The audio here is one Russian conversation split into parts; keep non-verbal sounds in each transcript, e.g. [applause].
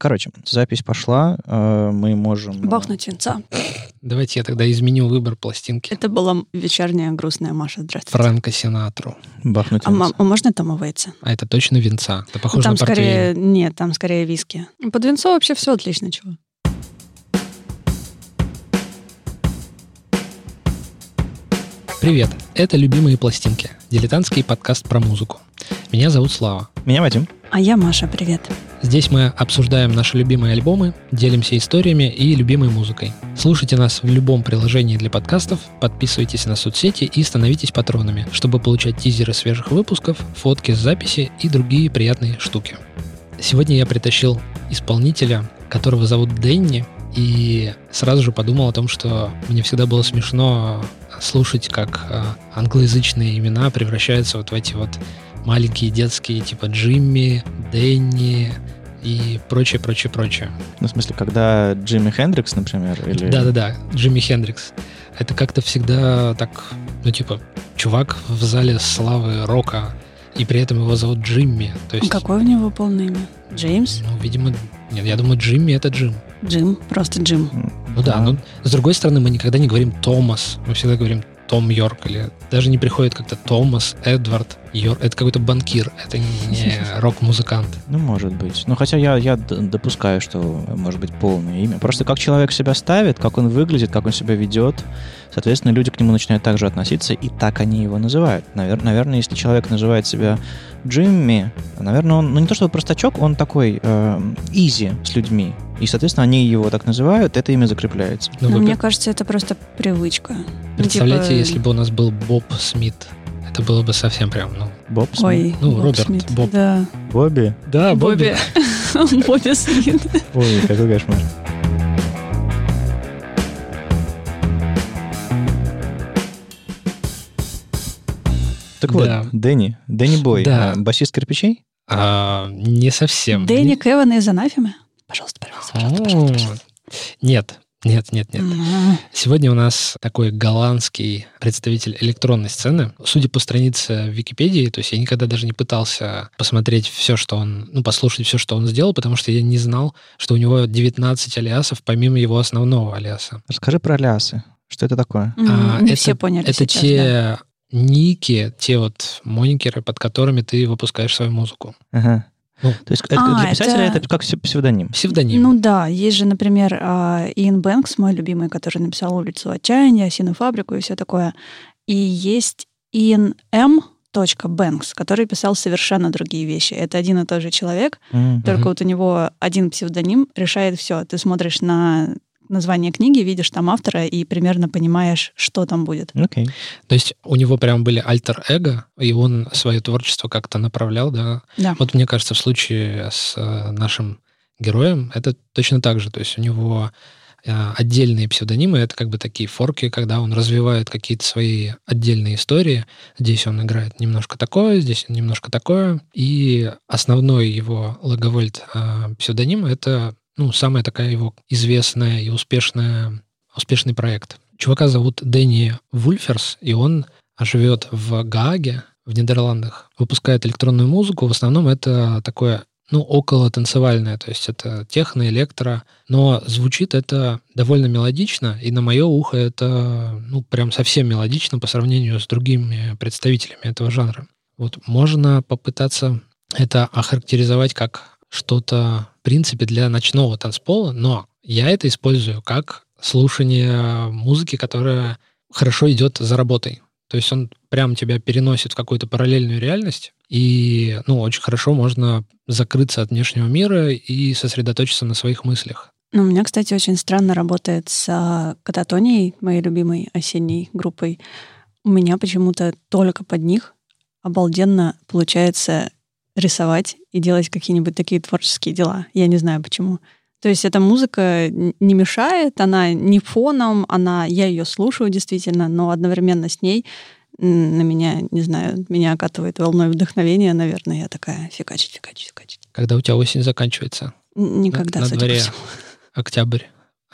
Короче, запись пошла, э, мы можем... Бахнуть венца. Давайте я тогда изменю выбор пластинки. Это была вечерняя грустная Маша. Здравствуйте. Фрэнка Синатру. Бахнуть А, венца. м- а можно Тома Вейтса? А это точно венца. Это похоже там на портвейн. скорее... Нет, там скорее виски. Под венцо вообще все отлично, чего. Привет, это «Любимые пластинки» — дилетантский подкаст про музыку. Меня зовут Слава. Меня Вадим. А я Маша, привет. Здесь мы обсуждаем наши любимые альбомы, делимся историями и любимой музыкой. Слушайте нас в любом приложении для подкастов, подписывайтесь на соцсети и становитесь патронами, чтобы получать тизеры свежих выпусков, фотки с записи и другие приятные штуки. Сегодня я притащил исполнителя, которого зовут Дэнни, и сразу же подумал о том, что мне всегда было смешно слушать, как э, англоязычные имена превращаются вот в эти вот маленькие детские, типа Джимми, Дэнни и прочее, прочее, прочее. Ну, в смысле, когда Джимми Хендрикс, например, или... Да-да-да, Джимми Хендрикс. Это как-то всегда так, ну типа, чувак в зале славы рока, и при этом его зовут Джимми. То есть, Какое у него полное имя? Джеймс? ну, видимо, нет, я думаю, Джимми это Джим. Джим? Просто Джим. Ну да, но с другой стороны, мы никогда не говорим Томас, мы всегда говорим Том Йорк, или даже не приходит как-то Томас, Эдвард, Йорк. Это какой-то банкир, это не [laughs] рок-музыкант. Ну, может быть. Ну, хотя я, я допускаю, что может быть полное имя. Просто как человек себя ставит, как он выглядит, как он себя ведет, соответственно, люди к нему начинают так же относиться, и так они его называют. Навер- наверное, если человек называет себя Джимми, наверное, он, ну не то чтобы простачок, он такой изи с людьми. И, соответственно, они его так называют, это имя закрепляется. Ну, Но вы мне кажется, это просто привычка. Ну, представляете, типа, если бы у нас был Боб Смит, это было бы совсем прям, ну... Боб Смит. Ой, Ну, Боб Роберт, Смит. Боб. Да. Бобби. Да, Бобби. Бобби [laughs] Смит. Ой, какой кошмар. Так вот, Да. Дэнни, Дэнни Бой, Да. а, басист кирпичей? А, не совсем. Дэнни Не- Кеван из Анафемы? Пожалуйста, пожалуйста, пожалуйста, пожалуйста, пожалуйста. Нет, нет, нет, нет. М. Сегодня у нас такой голландский представитель электронной сцены. Судя по странице в Википедии, то есть я никогда даже не пытался посмотреть все, что он, ну, послушать все, что он сделал, потому что я не знал, что у него 19 алиасов, помимо его основного алиаса. Расскажи про лясы. Что это такое? М, А, Не это- все поняли Это сейчас, те да. Ники, те вот моникеры, под которыми ты выпускаешь свою музыку. Ага. Ну, То есть это А, для писателя это- это как псе- псевдоним. Псевдоним. Ну да, есть же, например, а, Иэн Бэнкс, мой любимый, который написал «Улицу отчаяния», «Осиную фабрику» и все такое. И есть Иэн М. Бэнкс, который писал совершенно другие вещи. Это один и тот же человек, М. только вот у него один псевдоним решает все. Ты смотришь на название книги, видишь там автора и примерно понимаешь, что там будет. Окей. То есть у него прям были альтер-эго, и он свое творчество как-то направлял, да. Да. Вот мне кажется, в случае с э, нашим героем это точно так же. То есть у него э, отдельные псевдонимы, это как бы такие форки, когда он развивает какие-то свои отдельные истории. Здесь он играет немножко такое, здесь немножко такое. И основной его логовольт э, псевдоним — это ну, самая такая его известная и успешная, успешный проект. Чувака зовут Дэнни Вульферс, и он живет в Гааге, в Нидерландах, выпускает электронную музыку. В основном это такое, ну, около танцевальное, то есть это техно, электро, но звучит это довольно мелодично, и на мое ухо это, ну, прям совсем мелодично по сравнению с другими представителями этого жанра. Вот можно попытаться это охарактеризовать как что-то, принципе, для ночного танцпола, но я это использую как слушание музыки, которая хорошо идет за работой. То есть он прям тебя переносит в какую-то параллельную реальность, и ну, очень хорошо можно закрыться от внешнего мира и сосредоточиться на своих мыслях. Ну, у меня, кстати, очень странно работает с а, кататонией, моей любимой осенней группой. У меня почему-то только под них обалденно получается рисовать и делать какие-нибудь такие творческие дела. Я не знаю почему. То есть эта музыка не мешает, она не фоном, она, я ее слушаю действительно, но одновременно с ней на меня, не знаю, меня окатывает волной вдохновения, наверное, я такая фигачить, фигачить, фигачить. Когда у тебя осень заканчивается, Никогда, на судя дворе. всему. [laughs] октябрь,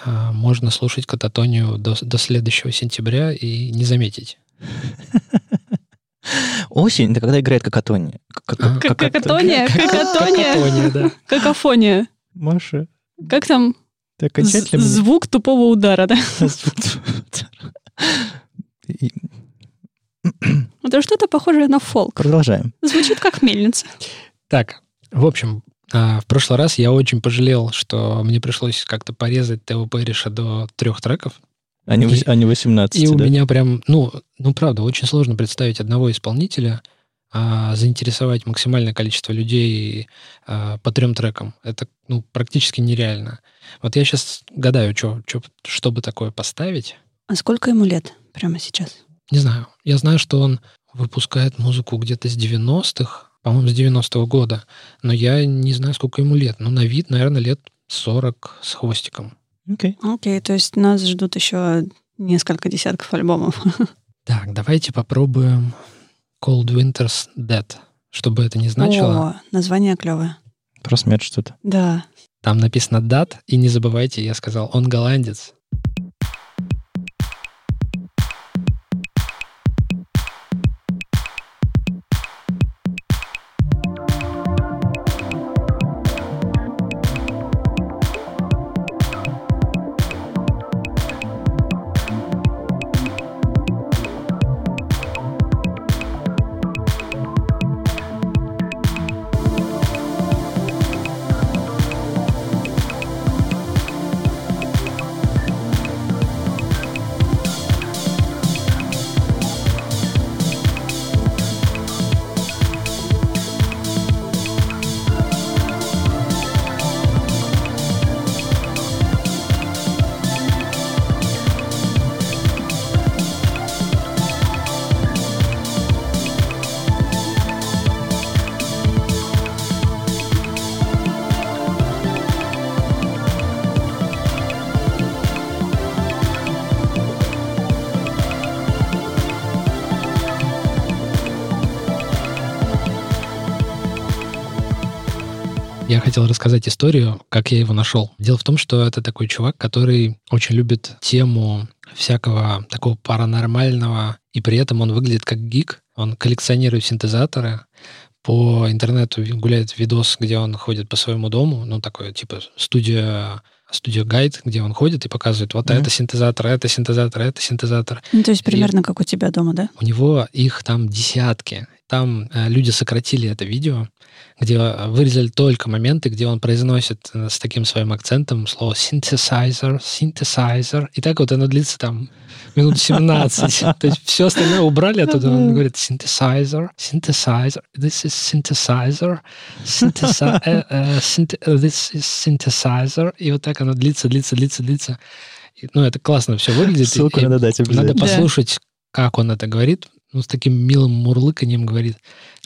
а, можно слушать кататонию до, до следующего сентября и не заметить. [laughs] Осень — это когда играет какатония. Как- как- А. как- Какатония, как- какатония. Какофония. Маша, Как там ты з- окончательно... меня- звук тупого удара, да? [laughs] И Это что-то похожее на фолк. Продолжаем. Звучит как мельница. Так, в общем, а, в прошлый раз я очень пожалел, что мне пришлось как-то порезать Тео Перриша до трех треков. А не, а не 18, И у да? меня прям, ну, ну, правда, очень сложно представить одного исполнителя, а, заинтересовать максимальное количество людей а, по трем трекам. Это, ну, практически нереально. Вот я сейчас гадаю, чё, чё, что бы такое поставить. А сколько ему лет прямо сейчас? Не знаю. Я знаю, что он выпускает музыку где-то с 90-х, по-моему, с 90-го года. Но я не знаю, сколько ему лет. Ну, на вид, наверное, лет 40 с хвостиком. Окей. Окей, то есть нас ждут еще несколько десятков альбомов. [laughs] Так, давайте попробуем Cold Winter's Dead. Что бы это ни значило, О, название клевое. Про смерть что-то. Да. там написано дат, и не забывайте, я сказал, он голландец. Я хотел рассказать историю, как я его нашел. Дело в том, что это такой чувак, который очень любит тему всякого такого паранормального, и при этом он выглядит как гик. Он коллекционирует синтезаторы. По интернету гуляет видос, где он ходит по своему дому, ну, такой, типа, студия студия гайд, где он ходит и показывает, вот Мгм. это синтезатор, это синтезатор, это синтезатор. Ну, то есть И- примерно как у тебя дома, да? У него их там десятки. Там э, люди сократили это видео, где э, вырезали только моменты, где он произносит э, с таким своим акцентом слово synthesizer, synthesizer. И так вот оно длится там минут 17. [laughs] То есть все остальное убрали оттуда. Он говорит synthesizer, synthesizer, this is synthesizer, synthesi- synth- this is synthesizer. И вот так оно длится, длится, длится, длится. Ну, это классно все выглядит. Ссылку надо дать надо обязательно. Да. послушать, как он это говорит. Ну, с таким милым мурлыканьем говорит.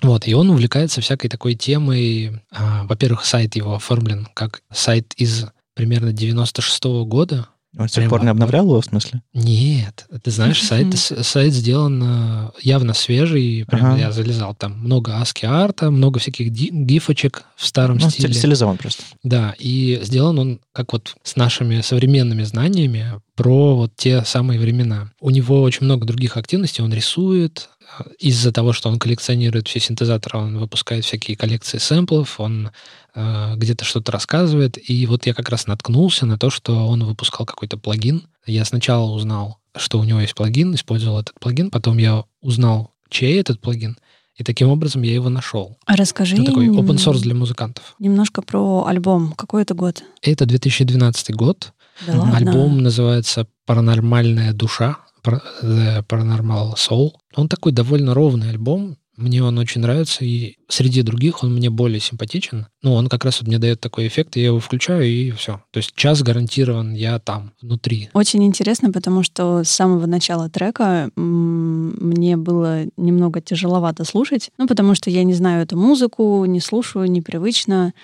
Вот, и он увлекается всякой такой темой. А, во-первых, сайт его оформлен как сайт из примерно 96 года. Он с тех пор не обновлял его, в смысле? Нет, ты знаешь, сайт, сайт сделан э, явно свежий. Прям Ага. я залезал. Там много аски арта, много всяких гифочек в старом Ну, стиле. стили- стилизован просто. Да, и сделан он как вот с нашими современными знаниями про вот те самые времена. У него очень много других активностей, он рисует, из-за того, что он коллекционирует все синтезаторы, он выпускает всякие коллекции сэмплов, он э, где-то что-то рассказывает, и вот я как раз наткнулся на то, что он выпускал какой-то плагин. Я сначала узнал, что у него есть плагин, использовал этот плагин, потом я узнал, чей этот плагин, и таким образом я его нашел. А расскажи Ну, такой open source для музыкантов. немножко про альбом. Какой это год? Это 2012 год. Да ладно? Альбом называется «Паранормальная душа», The Paranormal Soul. Он такой довольно ровный альбом. Мне он очень нравится, и среди других он мне более симпатичен. Ну, он как раз вот мне дает такой эффект, я его включаю, и все. То есть час гарантирован, я там, внутри. Очень интересно, потому что с самого начала трека мне было немного тяжеловато слушать, ну, потому что я не знаю эту музыку, не слушаю, непривычно.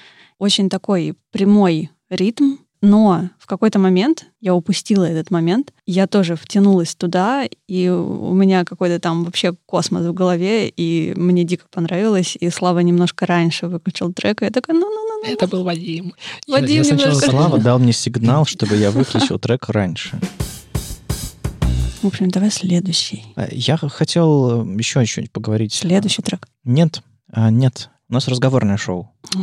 Очень такой прямой ритм, но в какой-то момент, я упустила этот момент, я тоже втянулась туда, и у меня какой-то там вообще космос в голове, и мне дико понравилось, и Слава немножко раньше выключил трек, и я такая, ну-ну-ну. Это был Вадим. Вадим Я сначала немножко- Слава [laughs] дал мне сигнал, чтобы я выключил трек раньше. В общем, давай следующий. А, Я хотел э, еще что-нибудь поговорить. Следующий трек. Нет, а, нет. У нас разговорное шоу. О,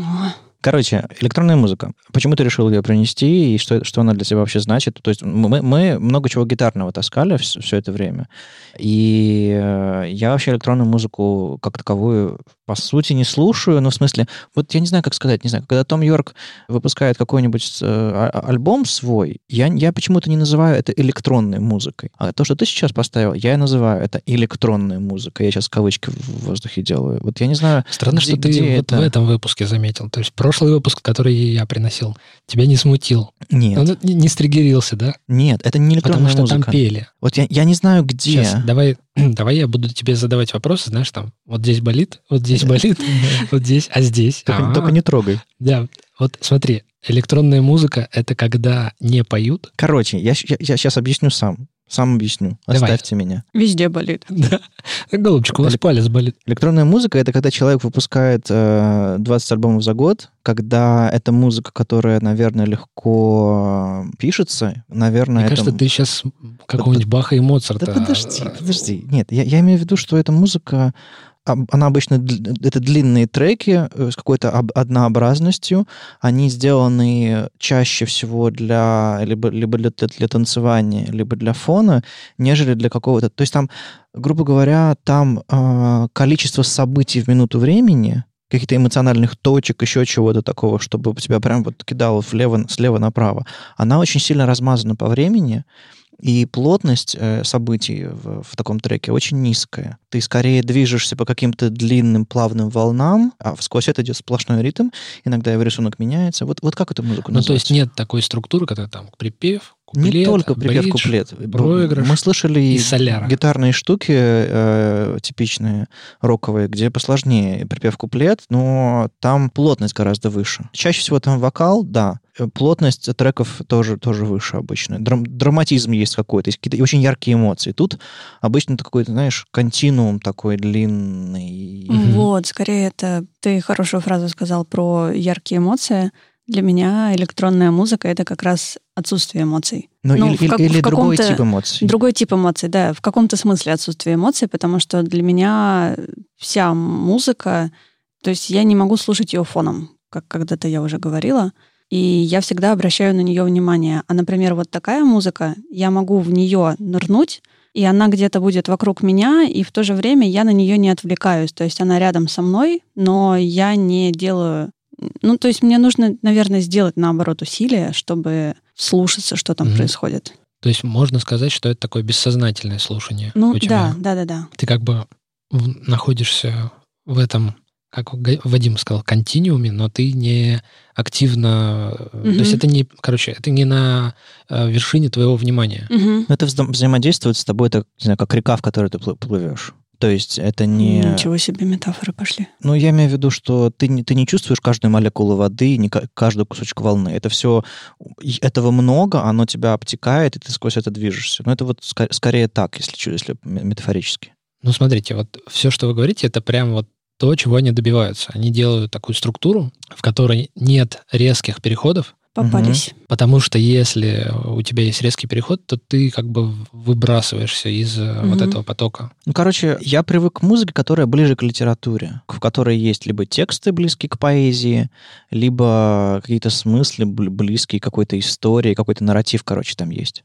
Короче, электронная музыка. Почему ты решил ее принести и что, что она для тебя вообще значит? То есть мы, мы много чего гитарного таскали все, все это время. И э, я вообще электронную музыку как таковую по сути не слушаю, но в смысле, вот я не знаю, как сказать, не знаю, когда Том Йорк выпускает какой-нибудь э, а, а, альбом свой, я, я почему-то не называю это электронной музыкой. А то, что ты сейчас поставил, я называю это электронной музыкой. Я сейчас кавычки в воздухе делаю. Вот я не знаю, Странно, где, что ты где вот это... в этом выпуске заметил. То есть прошлый выпуск, который я приносил, тебя не смутил. Нет. Он не, не стригерился, да? Нет, это не электронная Потому что музыка. там пели. Вот я, я не знаю, где. Сейчас, давай, [clears throat] давай я буду тебе задавать вопросы, знаешь, там, вот здесь болит, вот здесь болит, [laughs] вот здесь, а здесь. Только, только не трогай. Да, вот смотри, электронная музыка — это когда не поют. Короче, я сейчас объясню сам. Сам объясню. Давай. Оставьте меня. Везде болит. [laughs] Да. Голубчик, у вас палец болит. Электронная музыка — это когда человек выпускает э, 20 альбомов за год, когда это музыка, которая, наверное, легко пишется, наверное... Мне это... кажется, ты сейчас какого-нибудь Баха и Моцарта... Да подожди, подожди. Нет, я, я имею в виду, что эта музыка она обычно, это длинные треки э, с какой-то однообразностью. Они сделаны чаще всего для либо, либо для, для танцевания, либо для фона, нежели для какого-то... То есть там, грубо говоря, там э, количество событий в минуту времени, каких-то эмоциональных точек, еще чего-то такого, чтобы тебя прям вот кидало влево, слева направо, она очень сильно размазана по времени, и плотность э, событий в, в таком треке очень низкая. Ты скорее движешься по каким-то длинным плавным волнам, а сквозь это идет сплошной ритм. Иногда его рисунок меняется. Вот, вот как эту музыку называется? Ну, то есть нет такой структуры, когда там припев, куплет, Не только припев, бридж, куплет. Проигрыш Мы слышали и соляра. гитарные штуки э, типичные, роковые, где посложнее припев, куплет, но там плотность гораздо выше. Чаще всего там вокал, да, Э, плотность треков тоже, тоже выше обычно. Драм, драматизм есть какой-то, есть какие-то очень яркие эмоции. Тут обычно это какой-то, знаешь, континуум такой длинный. Вот, скорее это... Ты хорошую фразу сказал про яркие эмоции. Для меня электронная музыка — это как раз отсутствие эмоций. Ну, ну или, как, или другой тип эмоций. Другой тип эмоций, да. В каком-то смысле отсутствие эмоций, потому что для меня вся музыка... То есть я не могу слушать ее фоном, как когда-то я уже говорила и я всегда обращаю на нее внимание. А, например, вот такая музыка, я могу в нее нырнуть, и она где-то будет вокруг меня, и в то же время я на нее не отвлекаюсь. То есть она рядом со мной, но я не делаю... Ну, то есть мне нужно, наверное, сделать, наоборот, усилия, чтобы слушаться, что там mm-hmm. происходит. То есть можно сказать, что это такое бессознательное слушание. Ну, да, да, да, да. Ты как бы находишься в этом как Вадим сказал, континууме, но ты не активно... Угу. То есть это не, короче, это не на э, вершине твоего внимания. Угу. Это взаимодействует с тобой, это, не знаю, как река, в которой ты плывешь. То есть это не... Ничего себе метафоры пошли. Ну, я имею в виду, что ты не, ты не чувствуешь каждую молекулу воды, не каждую кусочек волны. Это все... Этого много, оно тебя обтекает, и ты сквозь это движешься. Но это вот скорее, скорее так, если, если метафорически. Ну, смотрите, вот все, что вы говорите, это прям вот то, чего они добиваются. Они делают такую структуру, в которой нет резких переходов, попались. Угу. Потому что если у тебя есть резкий переход, то ты как бы выбрасываешься из угу. вот этого потока. Ну, короче, я привык к музыке, которая ближе к литературе, в которой есть либо тексты близкие к поэзии, либо какие-то смыслы близкие к какой-то истории, какой-то нарратив, короче, там есть.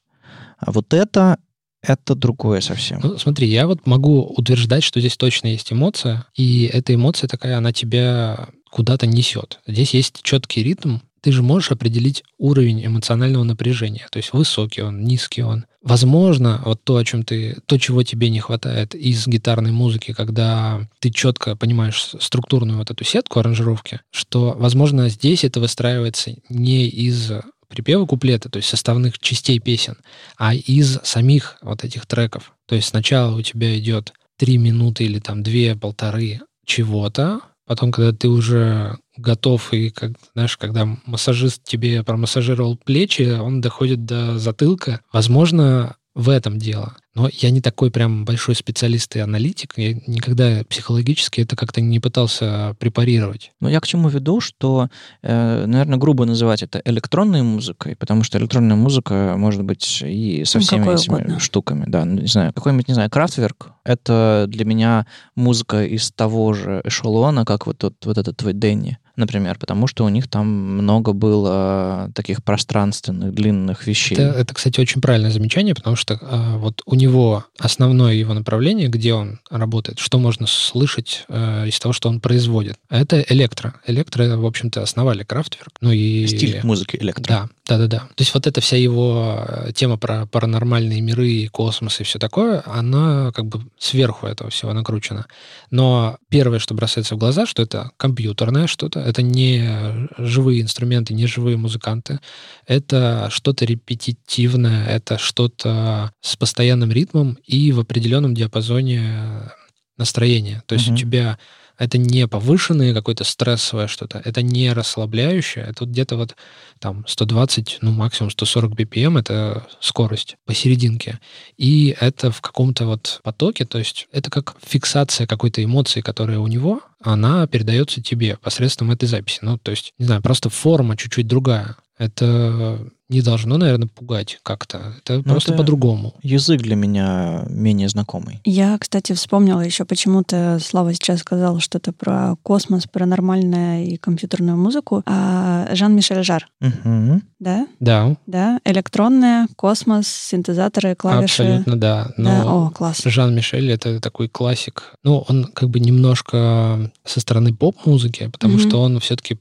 А вот это это другое совсем. Ну, смотри, я вот могу утверждать, что здесь точно есть эмоция, и эта эмоция такая, она тебя куда-то несет. Здесь есть четкий ритм, ты же можешь определить уровень эмоционального напряжения, то есть высокий он, низкий он. Возможно, вот то, о чем ты, то, чего тебе не хватает из гитарной музыки, когда ты четко понимаешь структурную вот эту сетку аранжировки, что, возможно, здесь это выстраивается не из припевы куплета, то есть составных частей песен, а из самих вот этих треков. То есть сначала у тебя идет три минуты или там две, полторы чего-то, потом, когда ты уже готов, и, как, знаешь, когда массажист тебе промассажировал плечи, он доходит до затылка. Возможно, в этом дело. Но я не такой прям большой специалист и аналитик. Я никогда психологически это как-то не пытался препарировать. Но я к чему веду, что, э, наверное, грубо называть это электронной музыкой, потому что электронная музыка может быть и со Ну, всеми этими угодно. штуками. Да, ну, не знаю, какой-нибудь, не знаю, Крафтверк — это для меня музыка из того же эшелона, как вот, тот, вот этот твой Дэнни, например, потому что у них там много было таких пространственных, длинных вещей. Это, это, кстати, очень правильное замечание, потому что э, вот у него основное его направление, где он работает, что можно слышать э, из того, что он производит, это электро. Электро, в общем-то, основали Крафтверк. Ну и... Стиль музыки электро. Да, да, да, да. То есть вот эта вся его э, тема про паранормальные миры, и космос и все такое, она как бы сверху этого всего накручена. Но первое, что бросается в глаза, что это компьютерное что-то, это не живые инструменты, не живые музыканты, это что-то репетитивное, это что-то с постоянным ритмом и в определенном диапазоне настроения. То есть Мгм. у тебя это не повышенное какое-то стрессовое что-то, это не расслабляющее, это вот где-то вот там 120, ну максимум 140 BPM, это скорость посерединке. И это в каком-то вот потоке, то есть это как фиксация какой-то эмоции, которая у него, она передается тебе посредством этой записи. Ну, то есть, не знаю, просто форма чуть-чуть другая. Это не должно, наверное, пугать как-то. Это просто это- по-другому. Язык для меня менее знакомый. Я, кстати, вспомнила еще почему-то, Слава сейчас сказал что-то про космос, паранормальное и компьютерную музыку. А Жан-Мишель Жар, Мгм. да? Да, Да, электронная, космос, синтезаторы, клавиши. абсолютно да. Да, Но о, класс. Жан-Мишель это такой классик. Ну, он как бы немножко со стороны поп-музыки, потому Мгм. что он все-таки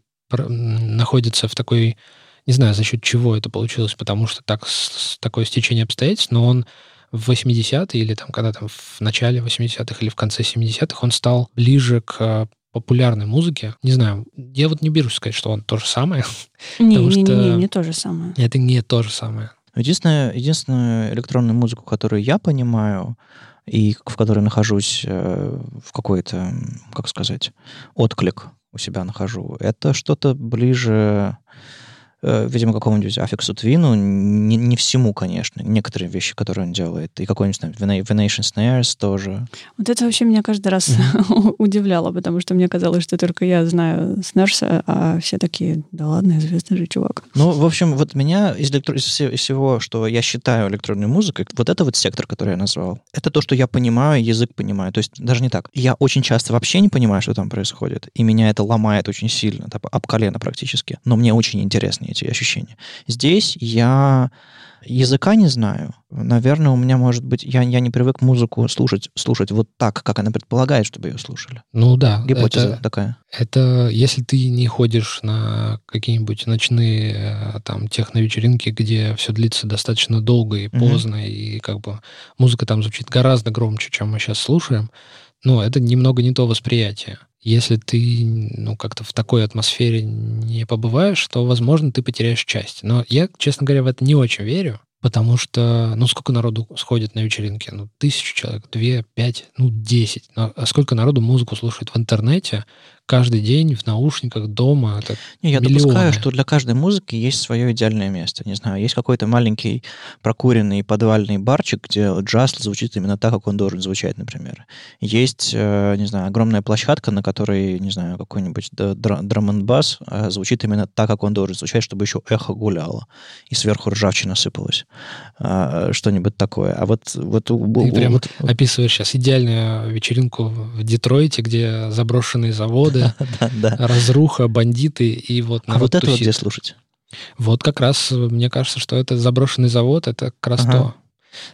находится в такой, не знаю, за счет чего это получилось, потому что так с- такое стечение обстоятельств, но он в 80-е или там когда там в начале 80-х или в конце 70-х он стал ближе к э, популярной музыке. Не знаю, я вот не берусь сказать, что он то же самое. [laughs] Не, потому не, не, что- не, не то же самое. Это не то же самое. Единственное, единственную электронную музыку, которую я понимаю, и в которой нахожусь э, в какой-то, как сказать, отклик у себя нахожу, это что-то ближе, видимо, к какому-нибудь аффиксу Твину, не, не всему, конечно, некоторые вещи, которые он делает, и какой-нибудь там Vena- Venation Snares тоже. Вот это вообще меня каждый раз [laughs] удивляло, потому что мне казалось, что только я знаю Снерса, а все такие, да ладно, известный же чувак. Ну, в общем, вот меня из, электро- из все- из всего, что я считаю электронной музыкой, вот это вот сектор, который я назвал, это то, что я понимаю, язык понимаю. То есть даже не так. Я очень часто вообще не понимаю, что там происходит, и меня это ломает очень сильно, об колено практически. Но мне очень интересны эти ощущения. Здесь я языка не знаю. Наверное, у меня, может быть, я, я не привык музыку слушать, слушать вот так, как она предполагает, чтобы ее слушали. Ну да, Гипотеза это- такая. Это если ты не ходишь на какие-нибудь ночные э, там техно-вечеринки, где все длится достаточно долго и поздно, и как бы музыка там звучит гораздо громче, чем мы сейчас слушаем, ну, это немного не то восприятие. Если ты, ну, как-то в такой атмосфере не побываешь, то, возможно, ты потеряешь часть. Но я, честно говоря, в это не очень верю, потому что, ну, сколько народу сходит на вечеринки? Ну, тысячу человек, две, пять, ну, десять. Но а сколько народу музыку слушает в интернете каждый день в наушниках дома? Это Не, я Миллионы. допускаю, что для каждой музыки есть свое идеальное место. Не знаю, есть какой-то маленький прокуренный подвальный барчик, где джаз звучит именно так, как он должен звучать, например. Есть, э, не знаю, огромная площадка, на которой, не знаю, какой-нибудь драм бас звучит именно так, как он должен звучать, чтобы еще эхо гуляло и сверху ржавчина сыпалась. А, Что-нибудь такое. А вот... вот, Ты прям вот- описываешь сейчас идеальную вечеринку в Детройте, где заброшенные заводы, [laughs] да. разруха, бандиты, и вот А вот это вот где слушать? Вот как раз, мне кажется, что это заброшенный завод, это как раз то.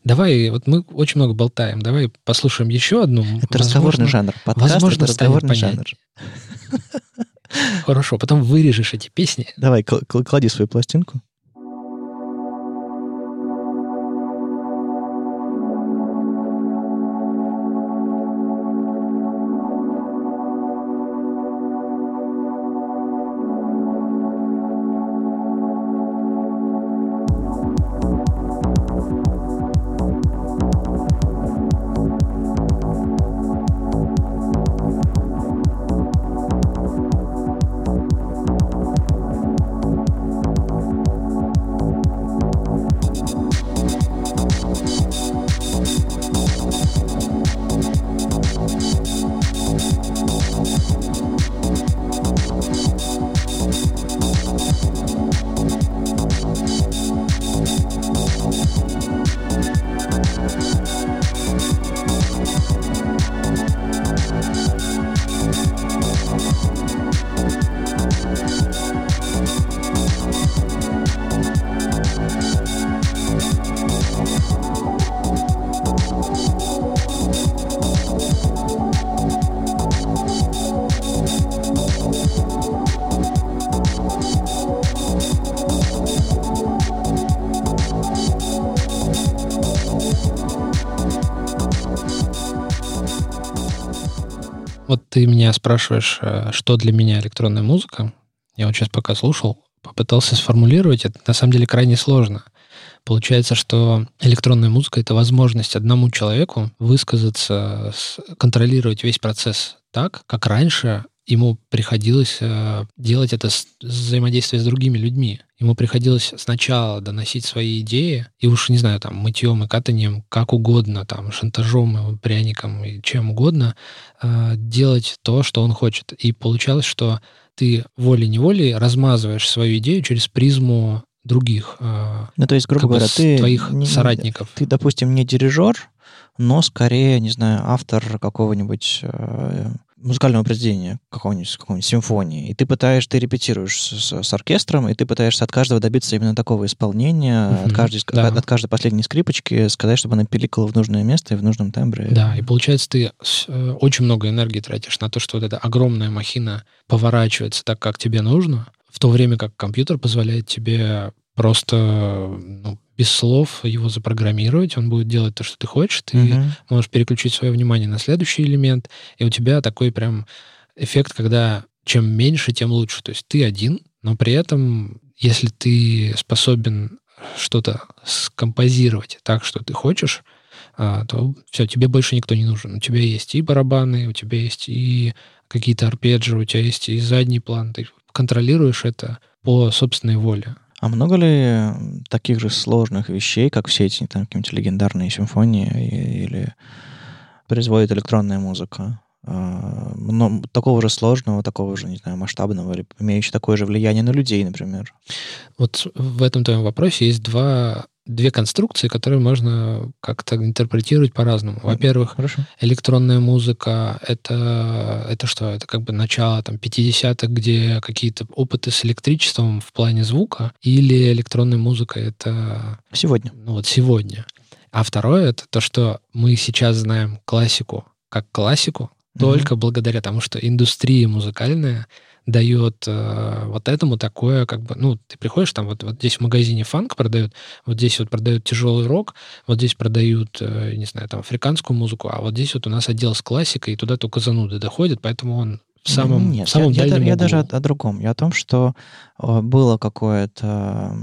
Давай, вот мы очень много болтаем, давай послушаем еще одну. Это разговорный жанр. Подкаст возможно, это разговорный жанр. Хорошо, потом вырежешь эти песни. Давай, кл- кл- клади свою пластинку. Ты меня спрашиваешь, э, что для меня электронная музыка. Я вот сейчас пока слушал, попытался сформулировать. Это на самом деле крайне сложно. Получается, что электронная музыка — это возможность одному человеку высказаться, контролировать весь процесс так, как раньше ему приходилось э, делать это взаимодействие с другими людьми. Ему приходилось сначала доносить свои идеи, и уж, не знаю, там, мытьем и катанием, как угодно, там, шантажом, и пряником и чем угодно, э, делать то, что он хочет. И получалось, что ты волей-неволей размазываешь свою идею через призму других. Э, ну, то есть, грубо говоря, ты... Твоих не, соратников. Ты, допустим, не дирижер, но скорее, не знаю, автор какого-нибудь э, музыкального произведения, какого-нибудь, какой-нибудь симфонии, и ты пытаешься, ты репетируешь с, с оркестром, и ты пытаешься от каждого добиться именно такого исполнения, mm-hmm, от, каждой, да. от, от каждой последней скрипочки сказать, чтобы она пиликала в нужное место и в нужном тембре. Да, и получается, ты э, очень много энергии тратишь на то, что вот эта огромная махина поворачивается так, как тебе нужно, в то время как компьютер позволяет тебе просто ну, без слов его запрограммировать, он будет делать то, что ты хочешь, ты uh-huh. можешь переключить свое внимание на следующий элемент, и у тебя такой прям эффект, когда чем меньше, тем лучше. То есть ты один, но при этом, если ты способен что-то скомпозировать так, что ты хочешь, а, то все, тебе больше никто не нужен. У тебя есть и барабаны, у тебя есть и какие-то арпеджи, у тебя есть и задний план. Ты контролируешь это по собственной воле. А много ли таких же сложных вещей, как все эти там, какие-нибудь легендарные симфонии или производит электронная музыка? А, но такого же сложного, такого же, не знаю, масштабного, или имеющего такое же влияние на людей, например. Вот в этом твоем вопросе есть два две конструкции, которые можно как-то интерпретировать по-разному. Во-первых, Хорошо. электронная музыка это, это что? Это как бы начало там, 50-х, где какие-то опыты с электричеством в плане звука, или электронная музыка это... Сегодня. Ну вот сегодня. А второе это то, что мы сейчас знаем классику как классику, mm-hmm. только благодаря тому, что индустрия музыкальная дает э, вот этому такое, как бы, ну, ты приходишь, там вот, вот здесь в магазине фанк продают, вот здесь вот продают тяжелый рок, вот здесь продают, э, не знаю, там, африканскую музыку, а вот здесь вот у нас отдел с классикой, и туда только зануды доходят, поэтому он в самом, Нет, в самом я, дальнем я, я даже о, о другом. Я о том, что э, было какое-то...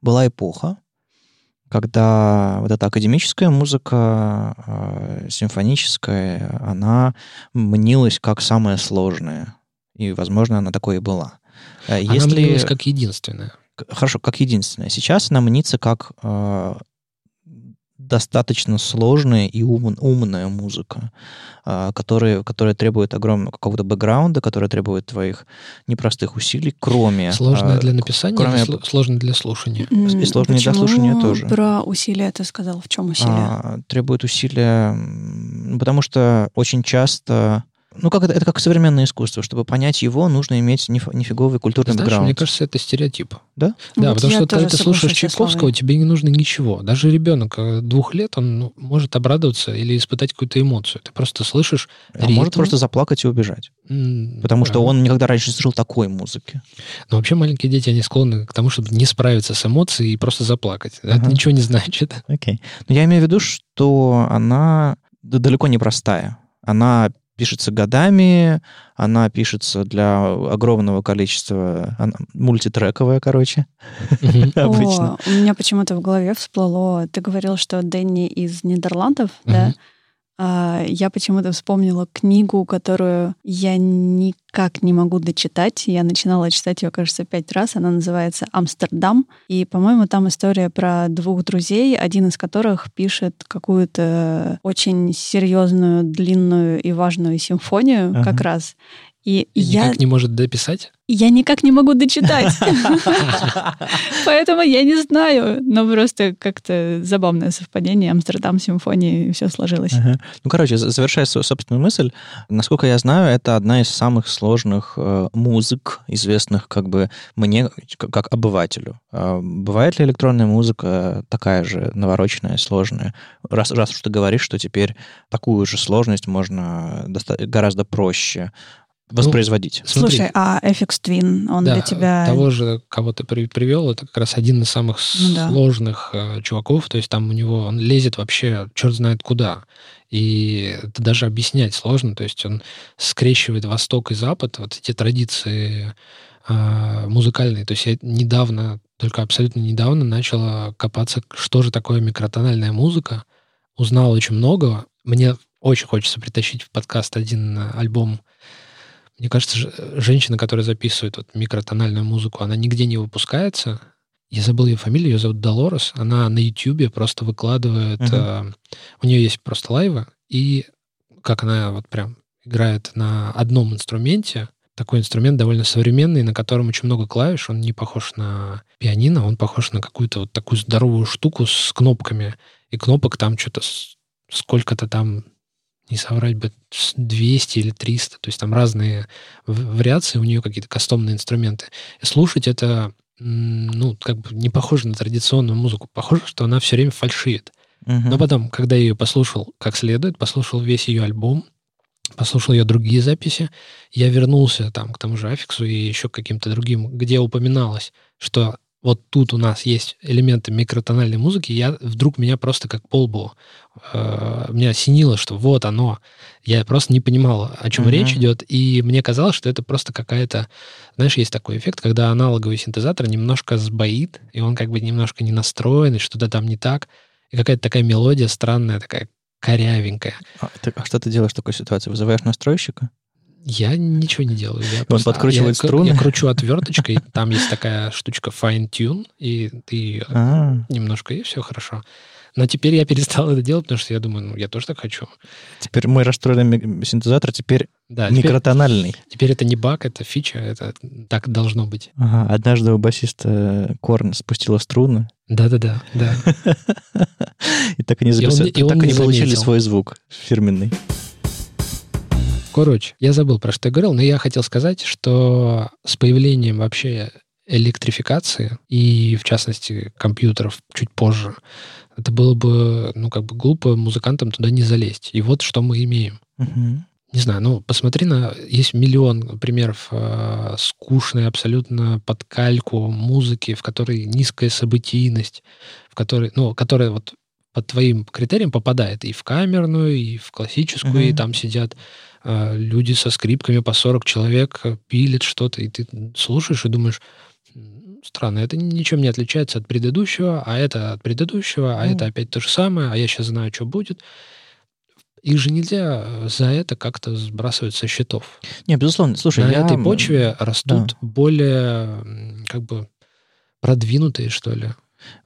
Была эпоха, когда вот эта академическая музыка, э, симфоническая, она мнилась как самая сложная и, возможно, она такой и была. Э, она Если... мнилась как единственная. Хорошо, как единственная. Сейчас она мнится как э, достаточно сложная и ум, умная музыка, э, которая, которая требует огромного какого-то бэкграунда, которая требует твоих непростых усилий, кроме... Сложная э, для написания кроме... или сложная для слушания? И сложная для слушания тоже. про усилия ты сказал? В чем усилия? А, требует усилия, потому что очень часто ну, как это, это как современное искусство. Чтобы понять его, нужно иметь ниф, нифиговый культурный Знаешь, бэкграунд. мне кажется, это стереотип. Да? Да, вот потому что ты слушаешь Чайковского, тебе не нужно ничего. Даже ребенок э, двух лет, он ну, может обрадоваться или испытать какую-то эмоцию. Ты просто слышишь А ритм. может просто заплакать и убежать. Mm, потому да. что он никогда раньше не слышал такой музыки. Но вообще маленькие дети, они склонны к тому, чтобы не справиться с эмоцией и просто заплакать. Uh-huh. Это ничего не значит. Окей. Okay. Но я имею в виду, что она далеко не простая. Она пишется годами, она пишется для огромного количества, она мультитрековая, короче, [laughs] обычно. У меня почему-то в голове всплыло, ты говорил, что Дэнни из Нидерландов, да? А, я почему-то вспомнила книгу, которую я никак не могу дочитать. Я начинала читать ее, кажется, пять раз. Она называется «Амстердам». И, по-моему, там история про двух друзей, один из которых пишет какую-то очень серьезную, длинную и важную симфонию ага. как раз. И, и я... никак не может дописать? Я никак не могу дочитать. [laughs] Поэтому я не знаю. Но просто как-то забавное совпадение. Амстердам, симфонии, все сложилось. Ну, короче, завершая свою собственную мысль, насколько я знаю, это одна из самых сложных э, музык, известных как бы мне, как обывателю. А бывает ли электронная музыка такая же навороченная, сложная? Раз, раз уж ты говоришь, что теперь такую же сложность можно гораздо проще воспроизводить. Ну, Слушай, а FX Twin, он да, для тебя... того же, кого ты при- привел, это как раз один из самых Ну да. сложных э, чуваков. То есть там у него он лезет вообще черт знает куда. И это даже объяснять сложно. То есть он скрещивает Восток и Запад, вот эти традиции э, музыкальные. То есть я недавно, только абсолютно недавно начал копаться, что же такое микротональная музыка. Узнал очень много. Мне очень хочется притащить в подкаст один э, альбом мне кажется, ж- женщина, которая записывает вот микротональную музыку, она нигде не выпускается. Я забыл ее фамилию, ее зовут Долорес. Она на Ютьюбе просто выкладывает... Мгм. э, у нее есть просто лайвы, и как она вот прям играет на одном инструменте, такой инструмент довольно современный, на котором очень много клавиш. Он не похож на пианино, он похож на какую-то вот такую здоровую штуку с кнопками. И кнопок там что-то сколько-то там, не соврать бы, с 200 или 300. То есть там разные вариации, у нее какие-то кастомные инструменты. И слушать это, ну, как бы не похоже на традиционную музыку. Похоже, что она все время фальшивит. Мгм. Но потом, когда я ее послушал как следует, послушал весь ее альбом, послушал ее другие записи, я вернулся там к тому же Аффиксу и еще к каким-то другим, где упоминалось, что вот тут у нас есть элементы микротональной музыки, я вдруг меня просто как полбу э, меня осенило, что вот оно. Я просто не понимал, о чем Мгм. речь идет, и мне казалось, что это просто какая-то... Знаешь, есть такой эффект, когда аналоговый синтезатор немножко сбоит, и он как бы немножко не настроен, и что-то там не так, и какая-то такая мелодия странная, такая корявенькая. А, ты- а что ты делаешь в такой ситуации? Вызываешь настройщика? Я ничего не делаю. Я просто- подкручивает я, струны? Я кручу отверточкой, там есть такая штучка fine tune, и ты её А, немножко, и все хорошо. Но теперь я перестал это делать, потому что я думаю, ну, я тоже так хочу. теперь мой расстроенный синтезатор теперь Да, теперь, микротональный. теперь это не баг, это фича, это так должно быть. Ага, однажды у басиста Корн спустила струны, Да-да-да, да. [laughs] и так они, получили свой звук фирменный. Короче, я забыл, про что я говорил, но я хотел сказать, что с появлением вообще электрификации и, в частности, компьютеров чуть позже, это было бы, ну, как бы глупо музыкантам туда не залезть. И вот что мы имеем. Мгм. Не знаю, ну, посмотри на... Есть миллион примеров э, скучной абсолютно под кальку музыки, в которой низкая событийность, в которой, ну, которая вот под твоим критериям попадает и в камерную, и в классическую, и Мгм. там сидят люди со скрипками по 40 человек, э, пилят что-то, и ты слушаешь и думаешь, «М, странно, это ничем не отличается от предыдущего, а это от предыдущего, а Ну. это опять то же самое, а я сейчас знаю, что будет. Их же нельзя э, за это как-то сбрасывать со счетов. Не, безусловно. Слушай, На я... этой почве растут да. более как бы продвинутые, что ли.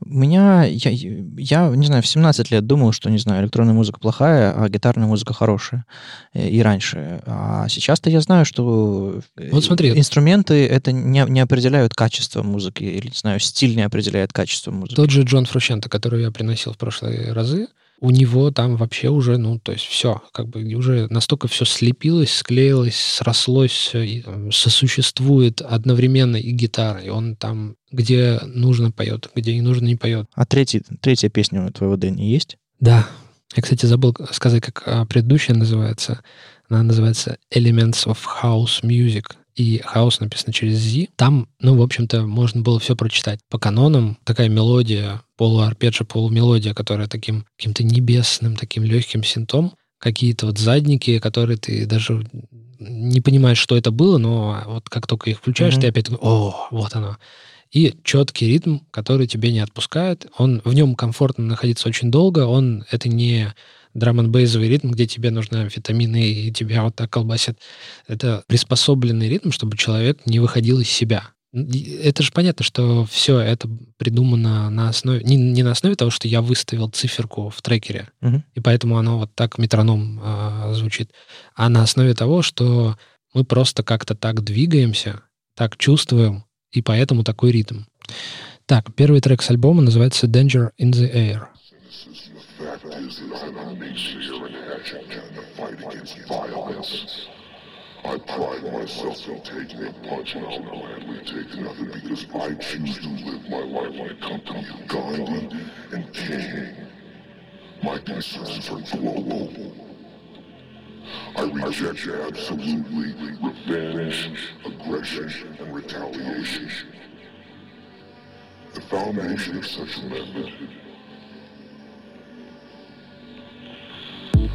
У меня, я, я, не знаю, в 17 лет думал, что, не знаю, электронная музыка плохая, а гитарная музыка хорошая. Э, И раньше. А сейчас-то я знаю, что э, Вот смотри. инструменты это не, не определяют качество музыки, или, не знаю, стиль не определяет качество музыки. Тот же Джон Фрущенто, который я приносил в прошлые разы, у него там вообще уже, ну, то есть все, как бы уже настолько все слепилось, склеилось, срослось, и, э, сосуществует одновременно и гитара, и он там, где нужно поет, где не нужно не поет. А третий, третья песня у твоего Дэнни есть? Да. Я, кстати, забыл сказать, как а, предыдущая называется. Она называется Elements of House Music. И хаус написано через Z. Там, ну, в общем-то, можно было все прочитать. По канонам такая мелодия, полуарпеджио, полумелодия, которая таким каким-то небесным, таким легким синтом. Какие-то вот задники, которые ты даже не понимаешь, что это было, но вот как только их включаешь, Мгм. ты опять такой, о, вот оно. И четкий ритм, который тебе не отпускает. Он, в нем комфортно находиться очень долго. Он, это не драм бейзовый ритм, где тебе нужны витамины и тебя вот так колбасит. Это приспособленный ритм, чтобы человек не выходил из себя. Это же понятно, что все это придумано на основе... Не, не на основе того, что я выставил циферку в трекере, Мгм. и поэтому оно вот так метроном а, звучит, а на основе того, что мы просто как-то так двигаемся, так чувствуем, и поэтому такой ритм. Так, первый трек с альбома называется Danger in the Air. Fact is that I'm an emaciated adjunct in the fight against violence. I pride myself in taking a punch and I'll gladly take another because I choose to live my life the company of Gandhi and King. My concerns are global. I reject absolutely revenge, aggression, and retaliation. The foundation of such a method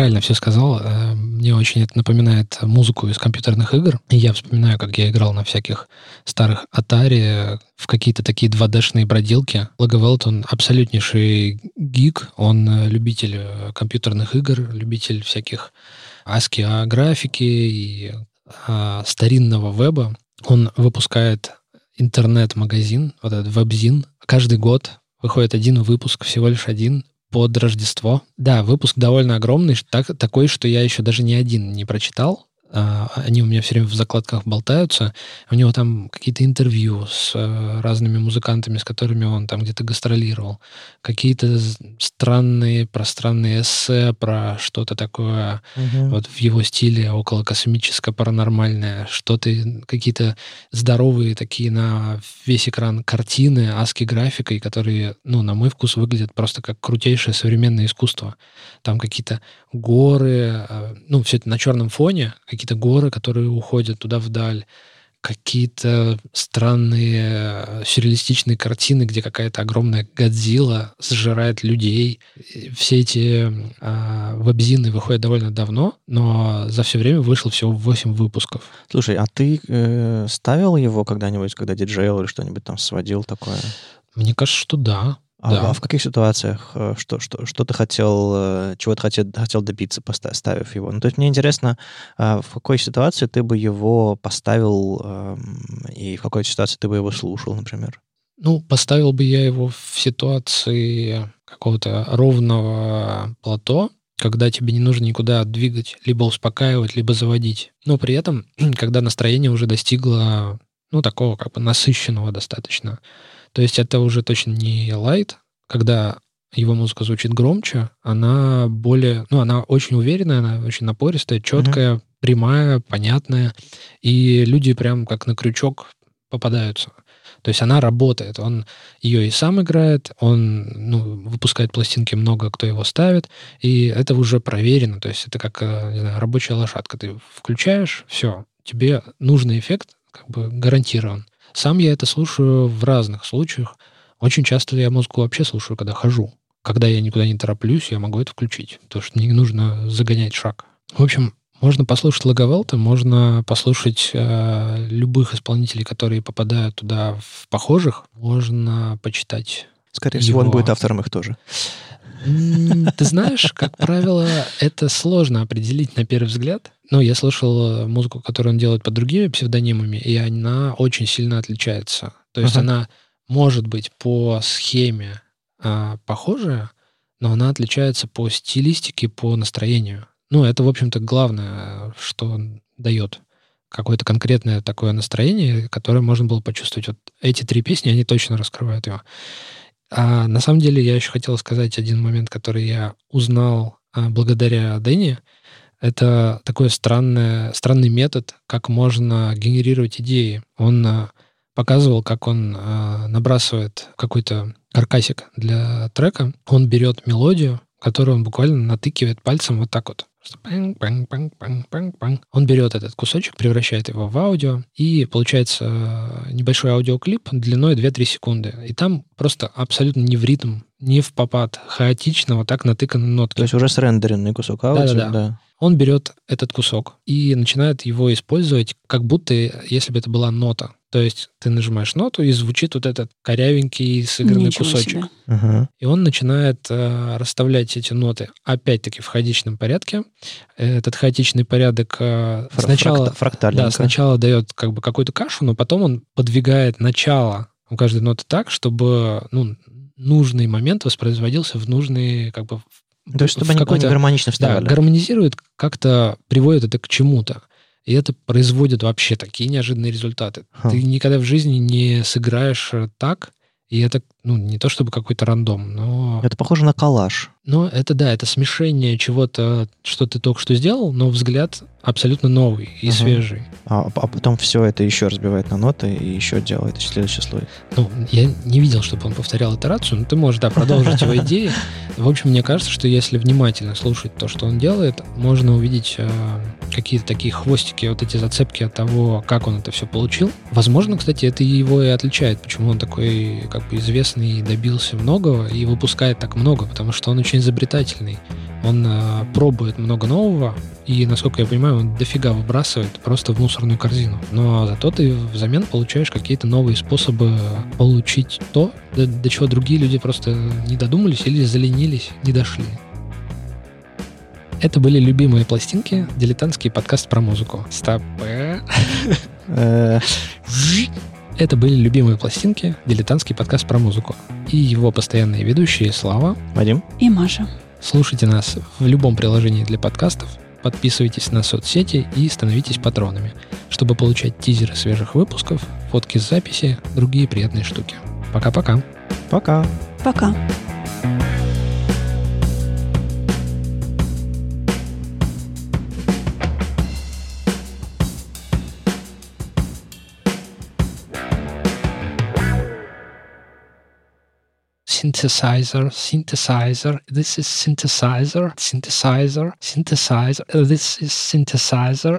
правильно все сказал. Э, Мне очень это напоминает музыку из компьютерных игр. И я вспоминаю, как я играл на всяких старых Atari в какие-то такие 2D-шные бродилки. Лаговелт, он абсолютнейший гик, он э, любитель э, компьютерных игр, любитель всяких ASCII графики и а, старинного веба. Он выпускает интернет-магазин, вот этот вебзин. Каждый год выходит один выпуск, всего лишь один, под Рождество. Да, выпуск довольно огромный, так, такой, что я еще даже ни один не прочитал. А, Они у меня все время в закладках болтаются. У него там какие-то интервью с э, разными музыкантами, с которыми он там где-то гастролировал. Какие-то странные, пространные эссе про что-то такое вот в его стиле около космическое паранормальное, что-то, какие-то здоровые такие на весь экран картины, аски графикой, которые, ну, на мой вкус, выглядят просто как крутейшее современное искусство. Там какие-то горы, э, ну, все это на черном фоне, какие-то горы, которые уходят туда вдаль, какие-то странные э, сюрреалистичные картины, где какая-то огромная Годзилла сжирает людей. Все эти э, вебзины выходят довольно давно, но за все время вышло всего 8 выпусков. Слушай, а ты э, ставил его когда-нибудь, когда диджейл или что-нибудь там сводил такое? Мне кажется, что да. А, Да. а в каких ситуациях, э, что, что, что ты хотел, э, чего ты хотел, хотел добиться, поста- ставив его? Ну, то есть мне интересно, а, в какой ситуации ты бы его поставил, эм, и в какой ситуации ты бы его слушал, например? Ну, поставил бы я его в ситуации какого-то ровного плато, когда тебе не нужно никуда двигать, либо успокаивать, либо заводить. Но при этом, [clears throat] когда настроение уже достигло, ну, такого как бы насыщенного достаточно. То есть это уже точно не лайт, когда его музыка звучит громче, она более, ну, она очень уверенная, она очень напористая, четкая, прямая, понятная, и люди прям как на крючок попадаются. То есть она работает, он ее и сам играет, он ну, выпускает пластинки, много кто его ставит, и это уже проверено, то есть это как э, не знаю, рабочая лошадка. Ты включаешь, все, тебе нужный эффект как бы гарантирован. Сам я это слушаю в разных случаях. Очень часто я музыку вообще слушаю, когда хожу. Когда я никуда не тороплюсь, я могу это включить, потому что не нужно загонять шаг. В общем, можно послушать Лаговелта, можно послушать э, любых исполнителей, которые попадают туда в похожих, можно почитать. Скорее всего, он Его- будет автором их тоже. Ты знаешь, как правило, это сложно определить на первый взгляд. Ну, я слышал э, музыку, которую он делает под другими псевдонимами, и она очень сильно отличается. То есть Ага. она может быть по схеме а, похожая, но она отличается по стилистике, по настроению. Ну, это, в общем-то, главное, что он дает. Какое-то конкретное такое настроение, которое можно было почувствовать. Вот эти три песни, они точно раскрывают его. А на самом деле я еще хотел сказать один момент, который я узнал а, благодаря Дэнни. Это такой странный, странный метод, как можно генерировать идеи. Он э, показывал, как он э, набрасывает какой-то каркасик для трека. Он берет мелодию, которую он буквально натыкивает пальцем вот так вот. Он берет этот кусочек, превращает его в аудио, и получается э, небольшой аудиоклип длиной 2-3 секунды. И там просто абсолютно не в ритм, не в попад, хаотично вот так натыканы нотки. То есть уже срендеренный кусок аудио, Да-да-да. да. Он берет этот кусок и начинает его использовать, как будто если бы это была нота. То есть ты нажимаешь ноту, и звучит вот этот корявенький сыгранный Ничего кусочек. себе. Ага. И он начинает э, расставлять эти ноты опять-таки в хаотичном порядке. Этот хаотичный порядок э, Фра- сначала, да, сначала дает как бы какую-то кашу, но потом он подвигает начало у каждой ноты так, чтобы ну, нужный момент воспроизводился в нужный как бы в- То есть, чтобы они какой-то- гармонично да, вставали. гармонизирует, как-то приводит это к чему-то. И это производит вообще такие неожиданные результаты. Ха. Ты никогда в жизни не сыграешь э, так, и это, ну, не то чтобы какой-то рандом, но, Это похоже на коллаж. но это, да, это смешение чего-то, что ты только что сделал, но взгляд абсолютно новый и Ага. свежий. А, а потом все это еще разбивает на ноты и еще делает следующий слой. Ну, я не видел, чтобы он повторял итерацию, но ты можешь, да, [laughs] продолжить его идеи. В общем, мне кажется, что если внимательно слушать то, что он делает, можно увидеть э, какие-то такие хвостики, вот эти зацепки от того, как он это все получил. Возможно, кстати, это его и отличает, почему он такой как бы известный и добился многого и выпускает так много, потому что он очень изобретательный. Он э, пробует много нового, и, насколько я понимаю, он дофига выбрасывает просто в мусорную корзину. Но зато ты взамен получаешь какие-то новые способы получить то, до, до чего другие люди просто не додумались или заленились, не дошли. Это были любимые пластинки, дилетантский подкаст про музыку. Стоп. [laughs] Это были любимые пластинки, дилетантский подкаст про музыку. И его постоянные ведущие Слава. Вадим? И Маша. Слушайте нас в любом приложении для подкастов, подписывайтесь на соцсети и становитесь патронами, чтобы получать тизеры свежих выпусков, фотки с записи, другие приятные штуки. Пока-пока. Пока. Пока. Synthesizer, synthesizer, this is synthesizer, synthesizer, synthesizer, this is synthesizer,